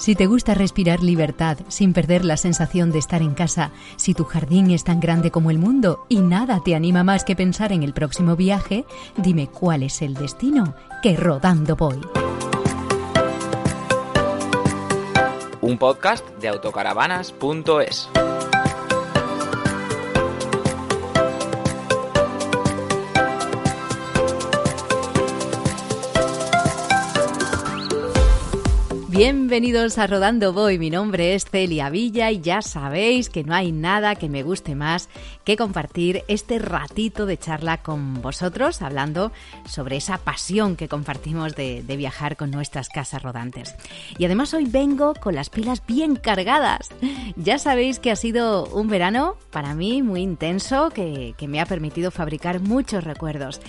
Si te gusta respirar libertad sin perder la sensación de estar en casa, si tu jardín es tan grande como el mundo y nada te anima más que pensar en el próximo viaje, dime cuál es el destino que rodando voy. Un podcast de autocaravanas.es. Bienvenidos a Rodando Voy, mi nombre es Celia Villa y ya sabéis que no hay nada que me guste más que compartir este ratito de charla con vosotros, hablando sobre esa pasión que compartimos de, viajar con nuestras casas rodantes. Y además hoy vengo con las pilas bien cargadas. Ya sabéis que ha sido un verano para mí muy intenso, que, que me ha permitido fabricar muchos recuerdos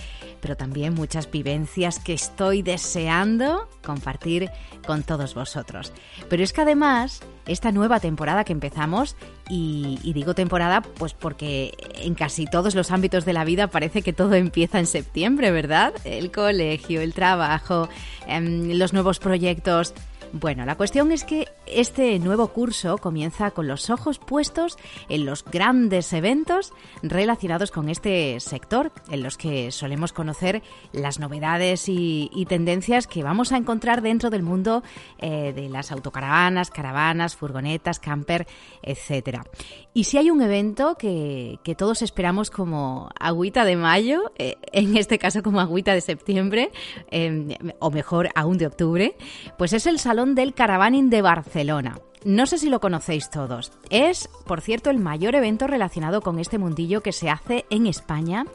pero también muchas vivencias que estoy deseando compartir con todos vosotros. Pero es que además, esta nueva temporada que empezamos, y, digo temporada pues porque en casi todos los ámbitos de la vida parece que todo empieza en septiembre, ¿verdad? El colegio, el trabajo, em, los nuevos proyectos. Bueno, la cuestión es que este nuevo curso comienza con los ojos puestos en los grandes eventos relacionados con este sector, en los que solemos conocer las novedades y, tendencias que vamos a encontrar dentro del mundo eh, de las autocaravanas, caravanas, furgonetas, camper, etcétera. Y si hay un evento que, todos esperamos como agüita de mayo, eh, en este caso como agüita de septiembre, em, o mejor aún de octubre, pues es el Salón del Caravaning de Barcelona no sé si lo conocéis todos. Es, por cierto, el mayor evento relacionado con este mundillo que se hace en España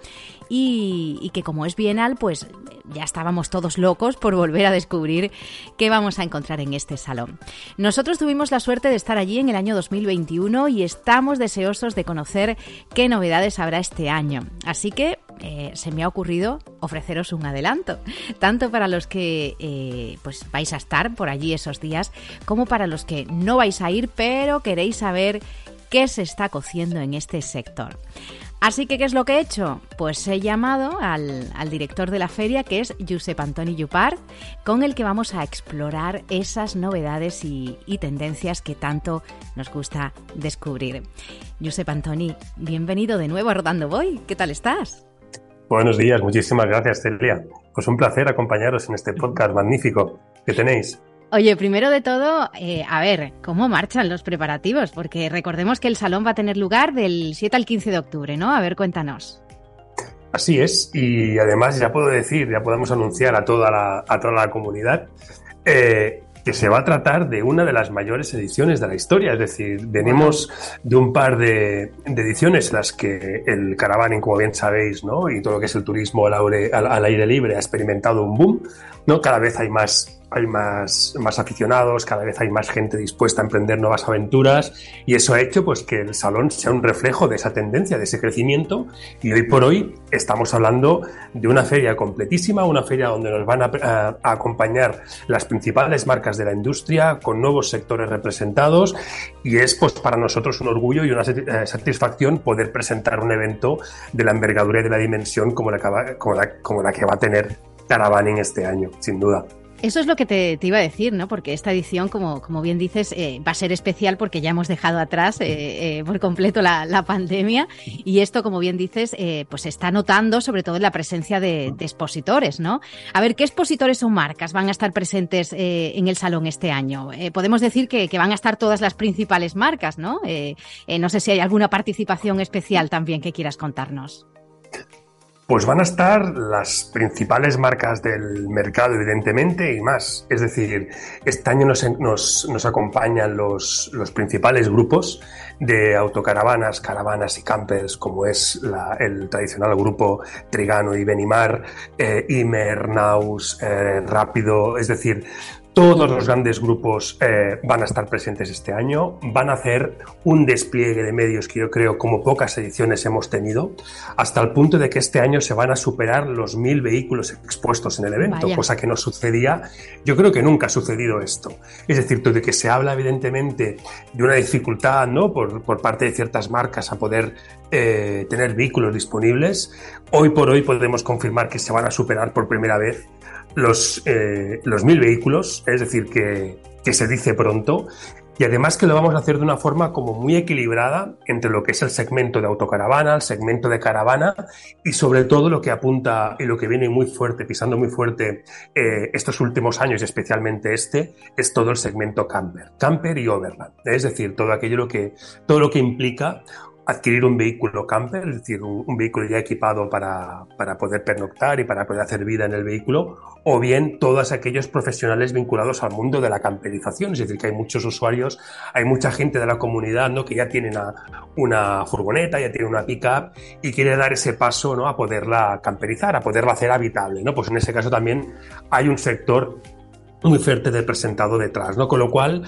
y, que como es bienal, pues ya estábamos todos locos por volver a descubrir qué vamos a encontrar en este salón. Nosotros tuvimos la suerte de estar allí en el año 2021 y estamos deseosos de conocer qué novedades habrá este año. Así que eh, se me ha ocurrido ofreceros un adelanto, tanto para los que eh, pues vais a estar por allí esos días, como para los que no vais a ir, pero queréis saber qué se está cociendo en este sector. Así que, ¿qué es lo que he hecho? Pues he llamado al, director de la feria, que es Josep Antoni Yupar, con el que vamos a explorar esas novedades y, y tendencias que tanto nos gusta descubrir. Josep Antoni, bienvenido de nuevo a Rodando Voy. ¿Qué tal estás? Buenos días, muchísimas gracias, Celia. Pues un placer acompañaros en este podcast magnífico que tenéis. Oye, primero de todo, eh, a ver, ¿cómo marchan los preparativos? Porque recordemos que el salón va a tener lugar del 7 al 15 de octubre, ¿no? A ver, cuéntanos. Así es, y además ya puedo decir, ya podemos anunciar a toda la, a toda la comunidad eh, que se va a tratar de una de las mayores ediciones de la historia. Es decir, venimos de un par de, ediciones las que el caravaning, como bien sabéis, ¿no? y todo lo que es el turismo al aire libre ha experimentado un boom. ¿no? Cada vez hay más hay más, más aficionados, cada vez hay más gente dispuesta a emprender nuevas aventuras y eso ha hecho pues que el salón sea un reflejo de esa tendencia, de ese crecimiento y hoy por hoy estamos hablando de una feria completísima, una feria donde nos van a, acompañar las principales marcas de la industria con nuevos sectores representados y es pues para nosotros un orgullo y una eh, satisfacción poder presentar un evento de la envergadura y de la dimensión como la, como la, como la que va a tener Caravaning este año, sin duda. Eso es lo que te, iba a decir, ¿no? Porque esta edición, como, como bien dices, eh, va a ser especial porque ya hemos dejado atrás eh, eh, por completo la, pandemia y esto, como bien dices, pues se está notando sobre todo en la presencia de, expositores, ¿no? A ver, ¿qué expositores o marcas van a estar presentes en el salón este año? podemos decir que, que, van a estar todas las principales marcas, ¿no? no sé si hay alguna participación especial también que quieras contarnos. Pues van a estar las principales marcas del mercado, evidentemente, y más. Es decir, este año nos, acompañan los, los, principales grupos de autocaravanas, caravanas y campers, como es el tradicional grupo Trigano y Benimar, eh, Imer, Naus, eh, Rápido, es decir, todos los grandes grupos eh, van a estar presentes este año, van a hacer un despliegue de medios que yo creo como pocas ediciones hemos tenido, hasta el punto de que este año se van a superar los mil vehículos expuestos en el evento, cosa que no sucedía, yo creo que nunca ha sucedido esto. Es decir, de que se habla evidentemente de una dificultad ¿no? por, por parte de ciertas marcas a poder eh, tener vehículos disponibles. Hoy por hoy podemos confirmar que se van a superar por primera vez los, eh, los mil vehículos, es decir, que, que se dice pronto y además que lo vamos a hacer de una forma como muy equilibrada entre lo que es el segmento de autocaravana, el segmento de caravana y sobre todo lo que apunta y lo que viene muy fuerte, pisando muy fuerte eh, estos últimos años y especialmente este, es todo el segmento camper, camper y overland. Es decir, todo aquello lo que, todo lo que implica adquirir un vehículo camper, es decir, un, vehículo ya equipado para, para, poder pernoctar y para poder hacer vida en el vehículo, o bien todos aquellos profesionales vinculados al mundo de la camperización, es decir, que hay muchos usuarios, hay mucha gente de la comunidad ¿no? que ya tiene una, una furgoneta, ya tiene una pickup y quiere dar ese paso ¿no? a poderla camperizar, a poderla hacer habitable. ¿no? Pues en ese caso también hay un sector muy fuerte de presentado detrás, ¿no? Con lo cual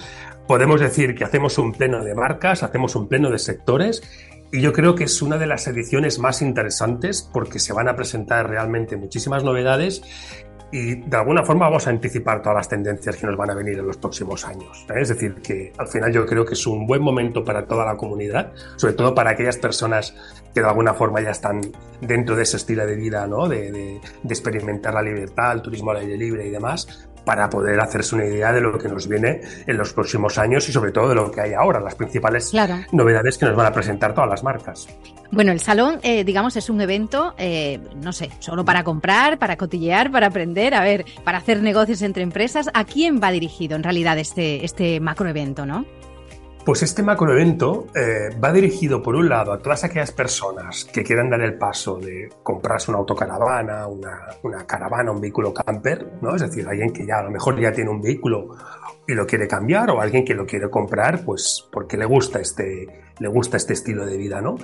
podemos decir que hacemos un pleno de marcas, hacemos un pleno de sectores y yo creo que es una de las ediciones más interesantes porque se van a presentar realmente muchísimas novedades y de alguna forma vamos a anticipar todas las tendencias que nos van a venir en los próximos años. ¿eh? Es decir, que al final yo creo que es un buen momento para toda la comunidad, sobre todo para aquellas personas que de alguna forma ya están dentro de ese estilo de vida, ¿no? de, de, experimentar la libertad, el turismo al aire libre y demás, para poder hacerse una idea de lo que nos viene en los próximos años y sobre todo de lo que hay ahora, las principales novedades que nos van a presentar todas las marcas. Bueno, el salón, eh, digamos, es un evento, eh, no sé, solo para comprar, para cotillear, para aprender, a ver, para hacer negocios entre empresas. ¿A quién va dirigido en realidad este, este macroevento, no? Pues este macroevento eh, va dirigido, por un lado, a todas aquellas personas que quieran dar el paso de comprarse una autocaravana, una, una caravana, un vehículo camper, ¿no? Es decir, alguien que ya a lo mejor ya tiene un vehículo y lo quiere cambiar o alguien que lo quiere comprar, pues porque le gusta este, le gusta este estilo de vida, ¿no?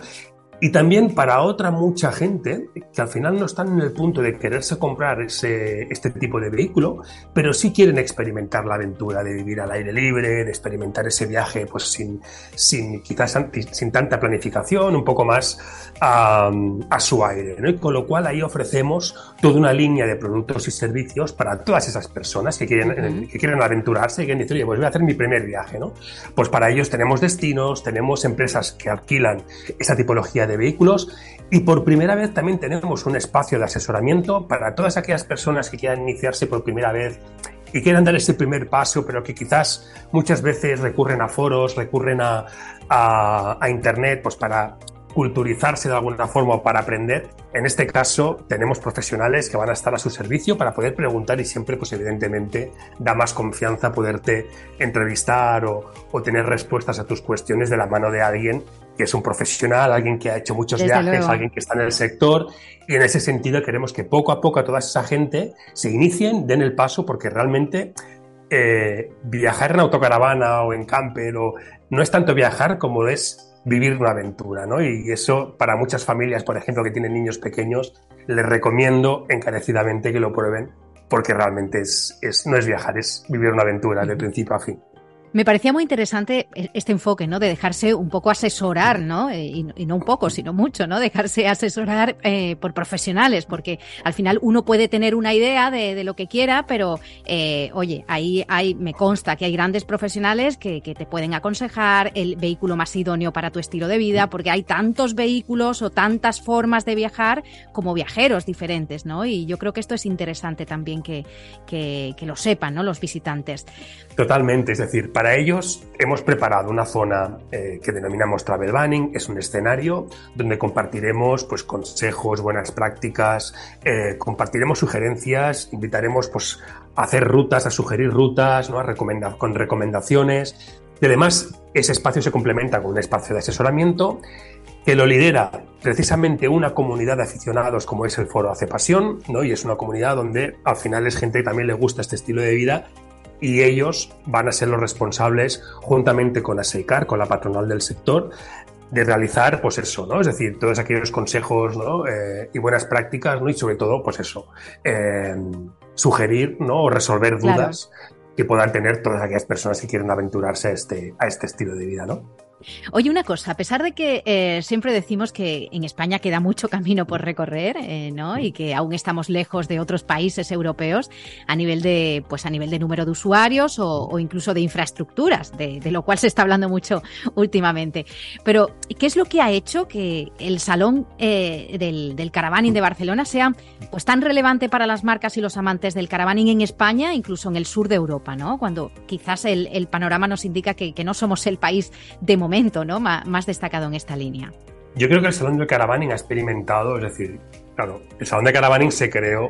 Y también para otra mucha gente que al final no están en el punto de quererse comprar ese, este tipo de vehículo, pero sí quieren experimentar la aventura de vivir al aire libre, de experimentar ese viaje pues sin, sin quizás sin tanta planificación, un poco más a, a su aire. ¿no? Y con lo cual ahí ofrecemos toda una línea de productos y servicios para todas esas personas que quieren, que quieren aventurarse y quieren decir, oye, pues voy a hacer mi primer viaje. ¿no? Pues para ellos tenemos destinos, tenemos empresas que alquilan esa tipología de vehículos y por primera vez también tenemos un espacio de asesoramiento para todas aquellas personas que quieran iniciarse por primera vez y quieran dar ese primer paso, pero que quizás muchas veces recurren a foros, recurren a, a, a Internet pues para culturizarse de alguna forma o para aprender. En este caso, tenemos profesionales que van a estar a su servicio para poder preguntar y siempre, pues evidentemente, da más confianza poderte entrevistar o, o tener respuestas a tus cuestiones de la mano de alguien que es un profesional, alguien que ha hecho muchos Desde viajes, luego. alguien que está en el sector y en ese sentido queremos que poco a poco a toda esa gente se inicien, den el paso porque realmente eh, viajar en autocaravana o en camper o no es tanto viajar como es vivir una aventura, ¿no? Y eso para muchas familias, por ejemplo, que tienen niños pequeños, les recomiendo encarecidamente que lo prueben porque realmente es, es no es viajar, es vivir una aventura de principio a fin. Me parecía muy interesante este enfoque, ¿no? De dejarse un poco asesorar, ¿no? Eh, y, no un poco, sino mucho, ¿no? Dejarse asesorar eh, por profesionales, porque al final uno puede tener una idea de, lo que quiera, pero eh, oye, ahí hay, me consta que hay grandes profesionales que, que, te pueden aconsejar el vehículo más idóneo para tu estilo de vida, porque hay tantos vehículos o tantas formas de viajar como viajeros diferentes, ¿no? Y yo creo que esto es interesante también que, que, que lo sepan, ¿no? Los visitantes. Totalmente, es decir, para ellos hemos preparado una zona eh, que denominamos Travel Banning, es un escenario donde compartiremos pues, consejos, buenas prácticas, eh, compartiremos sugerencias, invitaremos pues, a hacer rutas, a sugerir rutas, ¿no? a recomendar, con recomendaciones. Y además, ese espacio se complementa con un espacio de asesoramiento que lo lidera precisamente una comunidad de aficionados como es el Foro Hace Pasión, ¿no? y es una comunidad donde al final es gente que también le gusta este estilo de vida y ellos van a ser los responsables, juntamente con ASEICAR, con la patronal del sector, de realizar, pues eso, ¿no? Es decir, todos aquellos consejos ¿no? eh, y buenas prácticas, ¿no? Y sobre todo, pues eso, eh, sugerir, ¿no? O resolver dudas claro. que puedan tener todas aquellas personas que quieren aventurarse a este, a este estilo de vida, ¿no? Oye, una cosa, a pesar de que eh, siempre decimos que en España queda mucho camino por recorrer, eh, ¿no? Y que aún estamos lejos de otros países europeos a nivel de, pues a nivel de número de usuarios o, incluso de infraestructuras, de, lo cual se está hablando mucho últimamente. Pero, ¿qué es lo que ha hecho que el salón eh, del, del caravaning de Barcelona sea pues tan relevante para las marcas y los amantes del caravaning en España, incluso en el sur de Europa, ¿no? Cuando quizás el, panorama nos indica que, que no somos el país de momento ¿no? más destacado en esta línea. Yo creo que el Salón de Caravaning ha experimentado, es decir, claro, el Salón de Caravaning se creó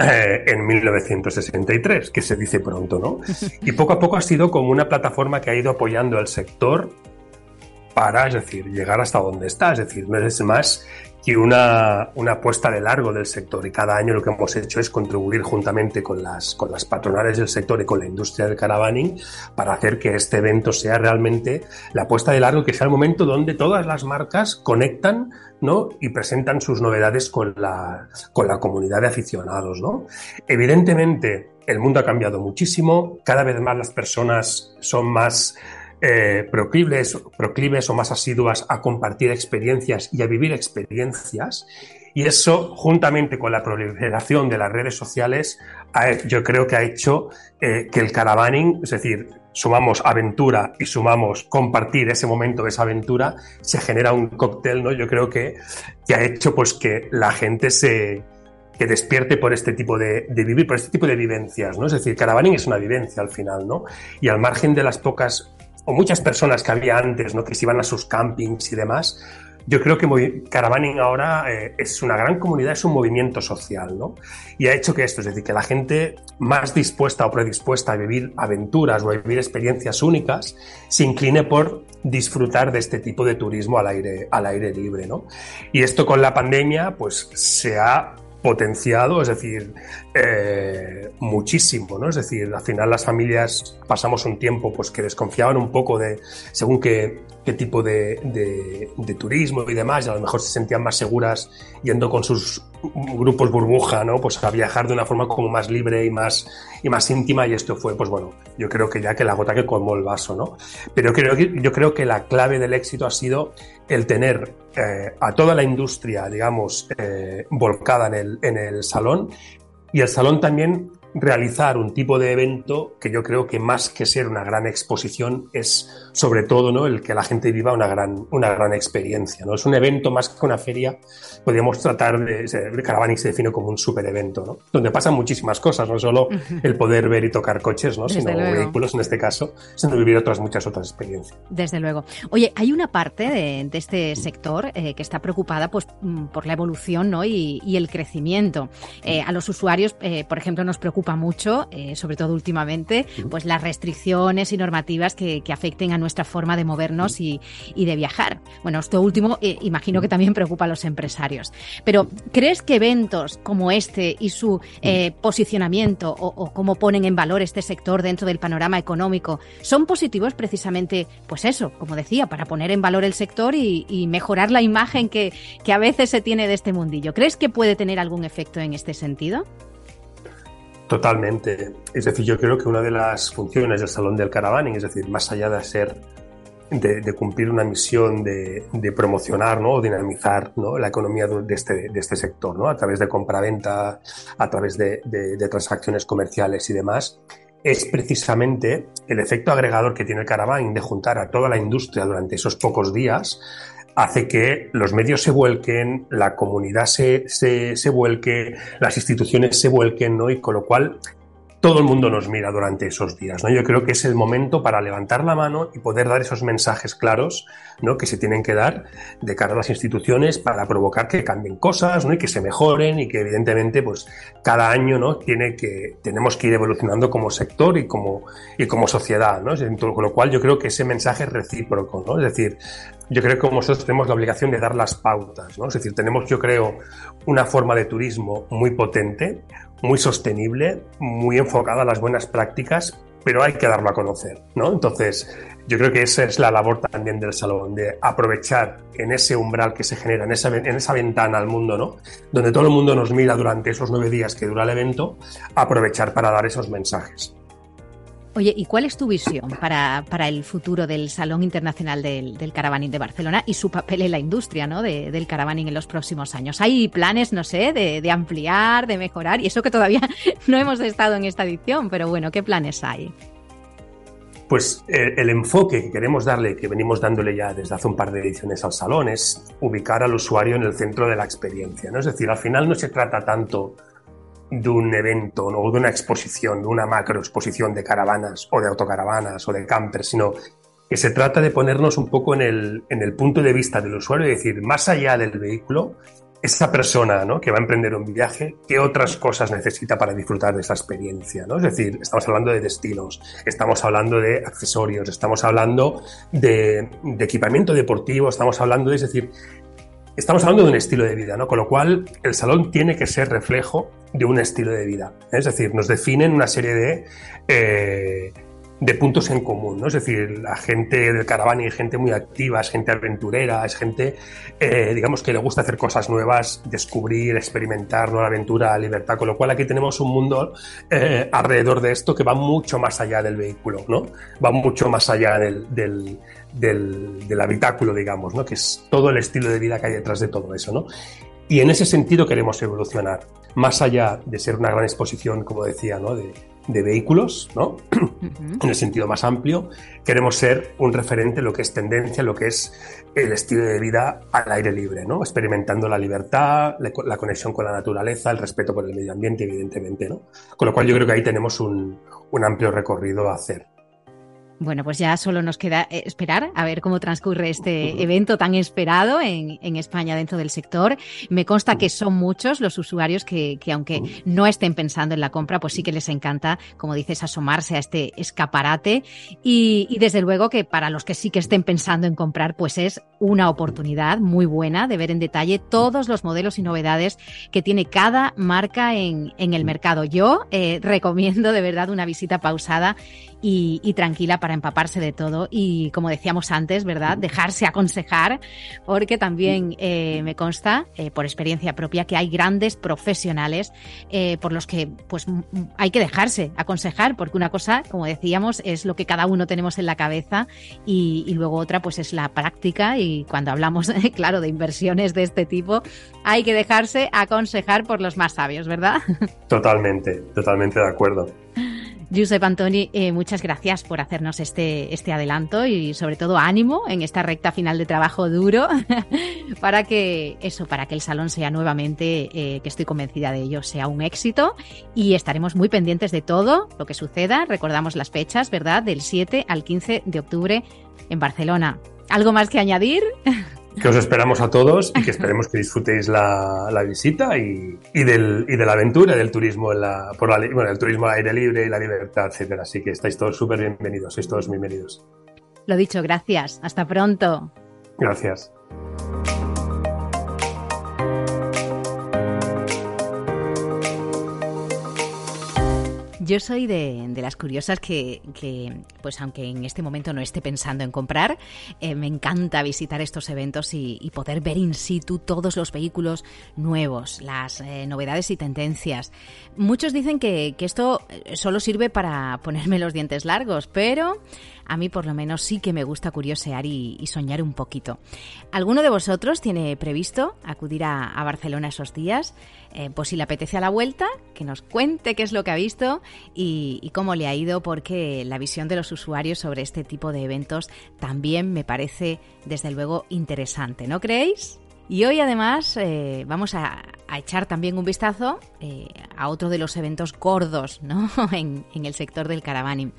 eh, en 1963, que se dice pronto, ¿no? Y poco a poco ha sido como una plataforma que ha ido apoyando al sector para, es decir, llegar hasta donde está. Es decir, no es más y una, una, apuesta de largo del sector. Y cada año lo que hemos hecho es contribuir juntamente con las, con las patronales del sector y con la industria del caravaning para hacer que este evento sea realmente la apuesta de largo, que sea el momento donde todas las marcas conectan ¿no? y presentan sus novedades con la, con la comunidad de aficionados. ¿no? Evidentemente, el mundo ha cambiado muchísimo, cada vez más las personas son más eh, proclives, o más asiduas a compartir experiencias y a vivir experiencias. Y eso, juntamente con la proliferación de las redes sociales, yo creo que ha hecho eh, que el caravaning, es decir, sumamos aventura y sumamos compartir ese momento de esa aventura, se genera un cóctel, ¿no? Yo creo que, que ha hecho pues que la gente se, despierte por este tipo de, de, vivir, por este tipo de vivencias, ¿no? Es decir, caravaning es una vivencia al final, ¿no? Y al margen de las pocas o muchas personas que había antes, ¿no? que se iban a sus campings y demás, yo creo que Caravaning ahora eh, es una gran comunidad, es un movimiento social, ¿no? Y ha hecho que esto, es decir, que la gente más dispuesta o predispuesta a vivir aventuras o a vivir experiencias únicas, se incline por disfrutar de este tipo de turismo al aire, al aire libre, ¿no? Y esto con la pandemia, pues se ha potenciado, es decir, eh, muchísimo, ¿no? Es decir, al final las familias pasamos un tiempo pues que desconfiaban un poco de según qué, qué tipo de, de, turismo y demás, y a lo mejor se sentían más seguras yendo con sus grupos burbuja, ¿no? Pues a viajar de una forma como más libre y más, y más íntima, y esto fue, pues bueno, yo creo que ya que la gota que colmó el vaso, ¿no? Pero creo yo creo que la clave del éxito ha sido el tener eh, a toda la industria, digamos, eh, volcada en el, en el salón y el salón también realizar un tipo de evento que yo creo que más que ser una gran exposición es sobre todo ¿no? el que la gente viva una gran, una gran experiencia. ¿no? Es un evento más que una feria, podríamos tratar de... El Caravanic se define como un super evento, ¿no? donde pasan muchísimas cosas, no solo el poder ver y tocar coches, ¿no? sino vehículos en este caso, sino vivir otras muchas otras experiencias. Desde luego. Oye, hay una parte de, este sector eh, que está preocupada pues, mm, por la evolución ¿no? y, el crecimiento. Eh, a los usuarios, eh, por ejemplo, nos preocupa mucho, eh, sobre todo últimamente, pues las restricciones y normativas que, afecten a nuestra forma de movernos y, de viajar. Bueno, esto último eh, imagino que también preocupa a los empresarios. Pero, ¿crees que eventos como este y su eh, posicionamiento o, cómo ponen en valor este sector dentro del panorama económico son positivos precisamente, pues eso, como decía, para poner en valor el sector y, mejorar la imagen que, que a veces se tiene de este mundillo? ¿Crees que puede tener algún efecto en este sentido? Totalmente. Es decir, yo creo que una de las funciones del Salón del Caravaning, es decir, más allá de ser de, cumplir una misión de, promocionar ¿no? o dinamizar ¿no? la economía de este, de este sector, ¿no? a través de compra-venta, a través de, de, transacciones comerciales y demás, es precisamente el efecto agregador que tiene el Caravaning de juntar a toda la industria durante esos pocos días hace que los medios se vuelquen, la comunidad se, se, se vuelque, las instituciones se vuelquen, ¿no? Y con lo cual todo el mundo nos mira durante esos días. ¿no? Yo creo que es el momento para levantar la mano y poder dar esos mensajes claros ¿no? que se tienen que dar de cara a las instituciones para provocar que cambien cosas ¿no? y que se mejoren y que evidentemente pues, cada año ¿no? Tiene que, tenemos que ir evolucionando como sector y como, y como sociedad. ¿no? Con lo cual yo creo que ese mensaje es recíproco. ¿no? Es decir, yo creo que nosotros tenemos la obligación de dar las pautas. ¿no? Es decir, tenemos yo creo una forma de turismo muy potente, muy sostenible, muy enfocada a las buenas prácticas, pero hay que darlo a conocer, ¿no? Entonces, yo creo que esa es la labor también del salón, de aprovechar en ese umbral que se genera, en esa, en esa ventana al mundo, ¿no? Donde todo el mundo nos mira durante esos nueve días que dura el evento, aprovechar para dar esos mensajes. Oye, ¿y cuál es tu visión para, para el futuro del Salón Internacional del, del, Caravaning de Barcelona y su papel en la industria ¿no? de, del caravaning en los próximos años? ¿Hay planes, no sé, de, ampliar, de mejorar? Y eso que todavía no hemos estado en esta edición, pero bueno, ¿qué planes hay? Pues eh, el enfoque que queremos darle, que venimos dándole ya desde hace un par de ediciones al salón, es ubicar al usuario en el centro de la experiencia. Es decir, al final no se trata tanto de un evento o de una exposición, de una macro exposición de caravanas o de autocaravanas o de campers, sino que se trata de ponernos un poco en el, en el punto de vista del usuario y decir, más allá del vehículo, esa persona que va a emprender un viaje, ¿qué otras cosas necesita para disfrutar de esa experiencia? ¿no? Es decir, estamos hablando de destinos, estamos hablando de accesorios, estamos hablando de, de equipamiento deportivo, estamos hablando de, es decir, estamos hablando de un estilo de vida, ¿no? Con lo cual, el salón tiene que ser reflejo de un estilo de vida. Es decir, nos definen una serie de, eh, de puntos en común, ¿no? Es decir, la gente del caravana es gente muy activa, es gente aventurera, es gente, eh, digamos, que le gusta hacer cosas nuevas, descubrir, experimentar, nueva aventura, libertad, con lo cual aquí tenemos un mundo eh, alrededor de esto que va mucho más allá del vehículo, ¿no? Va mucho más allá del, del, del habitáculo, digamos, ¿no? Que es todo el estilo de vida que hay detrás de todo eso, ¿no? Y en ese sentido queremos evolucionar, más allá de ser una gran exposición, como decía, ¿no? de, de vehículos, ¿no? en el sentido más amplio, queremos ser un referente en lo que es tendencia, lo que es el estilo de vida al aire libre, ¿no? experimentando la libertad, la conexión con la naturaleza, el respeto por el medio ambiente, evidentemente. ¿no? Con lo cual yo creo que ahí tenemos un, un amplio recorrido a hacer. Bueno, pues ya solo nos queda eh, esperar a ver cómo transcurre este evento tan esperado en, en España dentro del sector. Me consta que son muchos los usuarios que, que, aunque no estén pensando en la compra, pues sí que les encanta, como dices, asomarse a este escaparate. Y, y desde luego que para los que sí que estén pensando en comprar, pues es una oportunidad muy buena de ver en detalle todos los modelos y novedades que tiene cada marca en, en el mercado. Yo eh, recomiendo de verdad una visita pausada y, y, tranquila para empaparse de todo y, como decíamos antes, ¿verdad? Dejarse aconsejar, porque también eh, me consta, eh, por experiencia propia, que hay grandes profesionales eh, por los que pues hay que dejarse aconsejar, porque una cosa, como decíamos, es lo que cada uno tenemos en la cabeza y, y luego otra pues es la práctica y cuando hablamos, claro, de inversiones de este tipo, hay que dejarse aconsejar por los más sabios, ¿verdad? Totalmente, totalmente de acuerdo. Giuseppe Antoni, eh, muchas gracias por hacernos este, este adelanto y sobre todo ánimo en esta recta final de trabajo duro para que eso, para que el salón sea nuevamente, eh, que estoy convencida de ello, sea un éxito y estaremos muy pendientes de todo lo que suceda. Recordamos las fechas, ¿verdad? Del 7 al 15 de octubre en Barcelona. ¿Algo más que añadir? que os esperamos a todos y que esperemos que disfrutéis la, la visita y, y, del, y de la aventura del turismo en la, por la, bueno, el turismo al aire libre y la libertad, etcétera. Así que estáis todos súper bienvenidos, sois todos bienvenidos. Lo dicho, gracias. Hasta pronto. Gracias. Yo soy de, las curiosas que, pues aunque en este momento no esté pensando en comprar, eh, me encanta visitar estos eventos y, poder ver in situ todos los vehículos nuevos, las eh, novedades y tendencias. Muchos dicen que esto solo sirve para ponerme los dientes largos, pero a mí por lo menos sí que me gusta curiosear y, soñar un poquito. ¿Alguno de vosotros tiene previsto acudir a, Barcelona esos días? Eh, pues si le apetece a la vuelta, que nos cuente qué es lo que ha visto y, cómo le ha ido, porque la visión de los usuarios sobre este tipo de eventos también me parece, desde luego, interesante, ¿no creéis? Y hoy además eh, vamos a, echar también un vistazo eh, a otro de los eventos gordos ¿no? en, el sector del caravaning.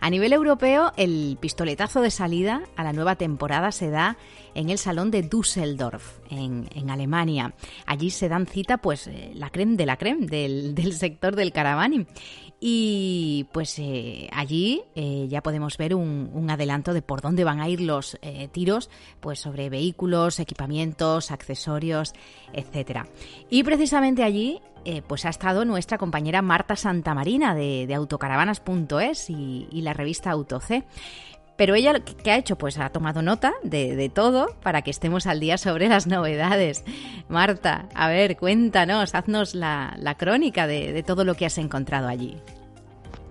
A nivel europeo, el pistoletazo de salida a la nueva temporada se da en el Salón de Düsseldorf, en, Alemania. Allí se dan cita pues eh, la creme de la creme del, del sector del caravaning. Y pues eh, allí eh, ya podemos ver un, adelanto de por dónde van a ir los eh, tiros, pues sobre vehículos, equipamientos, accesorios, etcétera. Y precisamente allí pues ha estado nuestra compañera Marta Santamarina de, de autocaravanas.es y, y la revista AutoC. Pero ella, ¿qué ha hecho? Pues ha tomado nota de, todo para que estemos al día sobre las novedades. Marta, a ver, cuéntanos, haznos la, la crónica de, todo lo que has encontrado allí.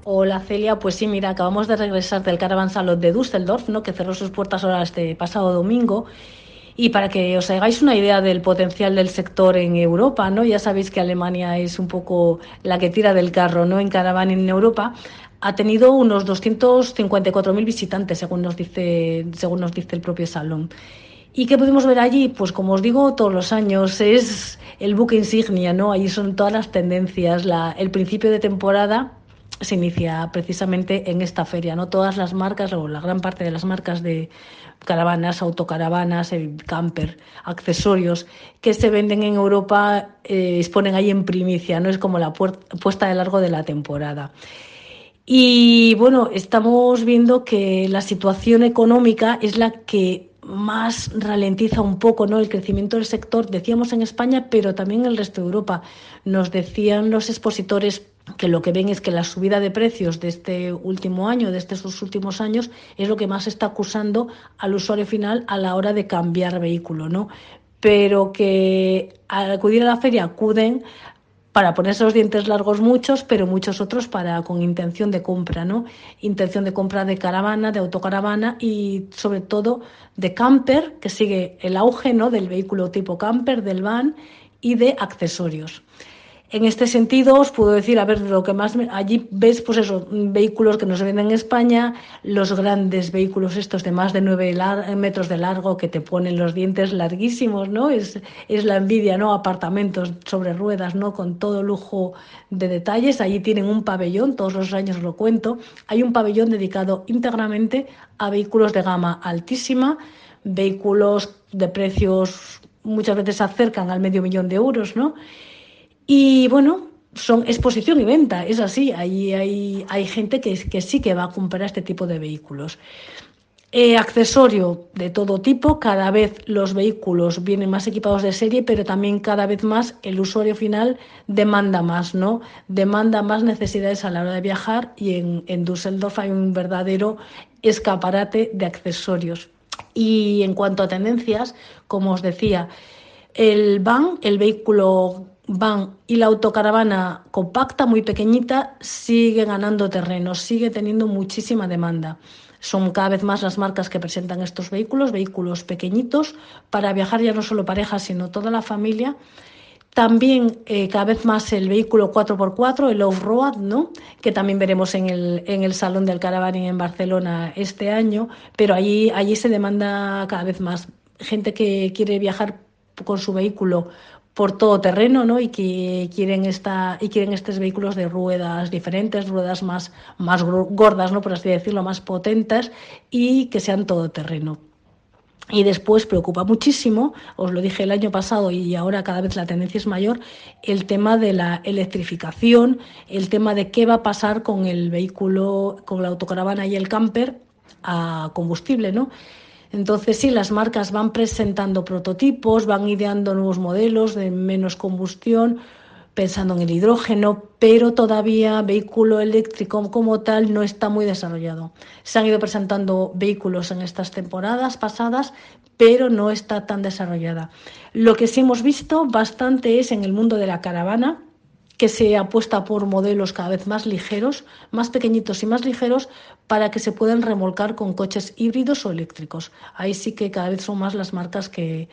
Hola Celia, pues sí, mira, acabamos de regresar del Caravan Salon de Düsseldorf, ¿no? que cerró sus puertas ahora este pasado domingo. Y para que os hagáis una idea del potencial del sector en Europa, ¿no? Ya sabéis que Alemania es un poco la que tira del carro, ¿no? En Caravan en Europa ha tenido unos 254.000 visitantes, según nos dice según nos dice el propio salón. ¿Y qué pudimos ver allí? Pues como os digo todos los años, es el buque insignia, ¿no? Allí son todas las tendencias, el principio de temporada se inicia precisamente en esta feria, ¿no? Todas las marcas, o la gran parte de las marcas de caravanas, autocaravanas, camper, accesorios que se venden en Europa eh, exponen ahí en primicia, ¿no? Es como la puesta de largo de la temporada. Y bueno, estamos viendo que la situación económica es la que más ralentiza un poco ¿no? el crecimiento del sector, decíamos en España, pero también en el resto de Europa. Nos decían los expositores que lo que ven es que la subida de precios de este último año, de estos últimos años, es lo que más está acusando al usuario final a la hora de cambiar vehículo, ¿no? Pero que al acudir a la feria acuden para ponerse los dientes largos muchos, pero muchos otros para con intención de compra, ¿no? Intención de compra de caravana, de autocaravana y sobre todo de camper, que sigue el auge, ¿no? Del vehículo tipo camper, del van y de accesorios. En este sentido, os puedo decir, a ver, lo que más allí ves, pues eso, vehículos que no se venden en España, los grandes vehículos estos de más de 9 metros de largo que te ponen los dientes larguísimos, ¿no? Es, es la envidia, ¿no? Apartamentos sobre ruedas, ¿no? Con todo lujo de detalles. Allí tienen un pabellón, todos los años lo cuento. Hay un pabellón dedicado íntegramente a vehículos de gama altísima, vehículos de precios muchas veces acercan al medio millón de euros, ¿no? Y bueno, son exposición y venta, es así. Ahí hay, hay gente que, que sí que va a comprar este tipo de vehículos. Eh, accesorio de todo tipo, cada vez los vehículos vienen más equipados de serie, pero también cada vez más el usuario final demanda más, ¿no? Demanda más necesidades a la hora de viajar y en, en Düsseldorf hay un verdadero escaparate de accesorios. Y en cuanto a tendencias, como os decía, el van, el vehículo van y la autocaravana compacta, muy pequeñita, sigue ganando terreno, sigue teniendo muchísima demanda. Son cada vez más las marcas que presentan estos vehículos, vehículos pequeñitos, para viajar ya no solo parejas, sino toda la familia. También eh, cada vez más el vehículo 4x4, el off-road, ¿no? que también veremos en el, en el Salón del Caravaning en Barcelona este año, pero allí, allí se demanda cada vez más gente que quiere viajar con su vehículo por todo terreno, ¿no? Y que quieren esta, y quieren estos vehículos de ruedas diferentes, ruedas más, más gordas, ¿no? Por así decirlo, más potentes y que sean todoterreno. Y después preocupa muchísimo, os lo dije el año pasado y ahora cada vez la tendencia es mayor, el tema de la electrificación, el tema de qué va a pasar con el vehículo, con la autocaravana y el camper a combustible, ¿no? Entonces sí, las marcas van presentando prototipos, van ideando nuevos modelos de menos combustión, pensando en el hidrógeno, pero todavía vehículo eléctrico como tal no está muy desarrollado. Se han ido presentando vehículos en estas temporadas pasadas, pero no está tan desarrollada. Lo que sí hemos visto bastante es en el mundo de la caravana, que se apuesta por modelos cada vez más ligeros, más pequeñitos y más ligeros, para que se puedan remolcar con coches híbridos o eléctricos. Ahí sí que cada vez son más las marcas que,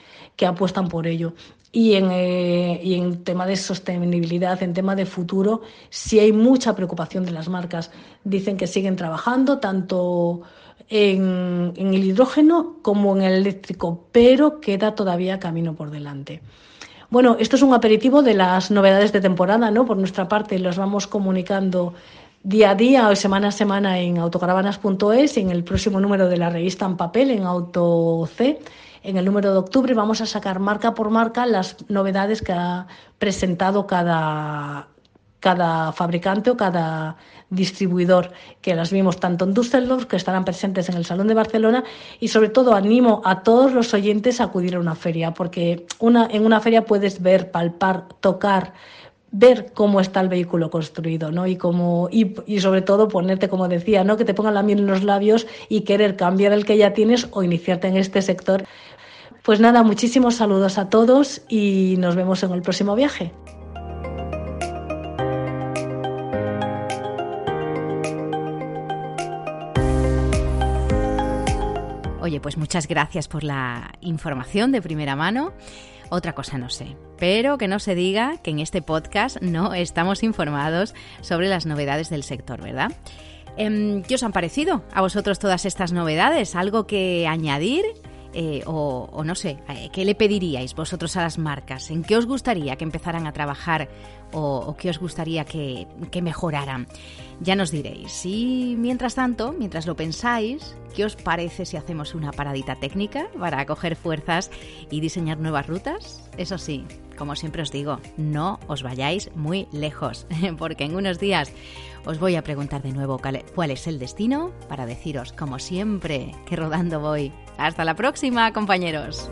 apuestan por ello. Y en, eh, y en tema de sostenibilidad, en tema de futuro, sí hay mucha preocupación de las marcas. Dicen que siguen trabajando tanto en, en el hidrógeno como en el eléctrico, pero queda todavía camino por delante. Bueno, esto es un aperitivo de las novedades de temporada, ¿no? Por nuestra parte, los vamos comunicando día a día o semana a semana en autocaravanas.es y en el próximo número de la revista en papel, en AutoC. En el número de octubre vamos a sacar marca por marca las novedades que ha presentado cada, cada fabricante o cada distribuidor, que las vimos tanto en Düsseldorf, que estarán presentes en el Salón de Barcelona, y sobre todo animo a todos los oyentes a acudir a una feria, porque una, en una feria puedes ver, palpar, tocar, ver cómo está el vehículo construido, ¿no? Y cómo, y, y, sobre todo ponerte, como decía, ¿no? Que te pongan la miel en los labios y querer cambiar el que ya tienes o iniciarte en este sector. Pues nada, muchísimos saludos a todos y nos vemos en el próximo viaje. Pues muchas gracias por la información de primera mano. Otra cosa no sé, pero que no se diga que en este podcast no estamos informados sobre las novedades del sector, ¿verdad? Em, ¿Qué os han parecido a vosotros todas estas novedades? ¿Algo que añadir? Eh, o, no sé, eh, ¿qué le pediríais vosotros a las marcas? ¿En qué os gustaría que empezaran a trabajar o, qué os gustaría que, que, mejoraran? Ya nos diréis. Y mientras tanto, mientras lo pensáis, ¿qué os parece si hacemos una paradita técnica para coger fuerzas y diseñar nuevas rutas? Eso sí, como siempre os digo, no os vayáis muy lejos, porque en unos días os voy a preguntar de nuevo cuál es el destino para deciros, como siempre, que rodando voy. Hasta la próxima, compañeros.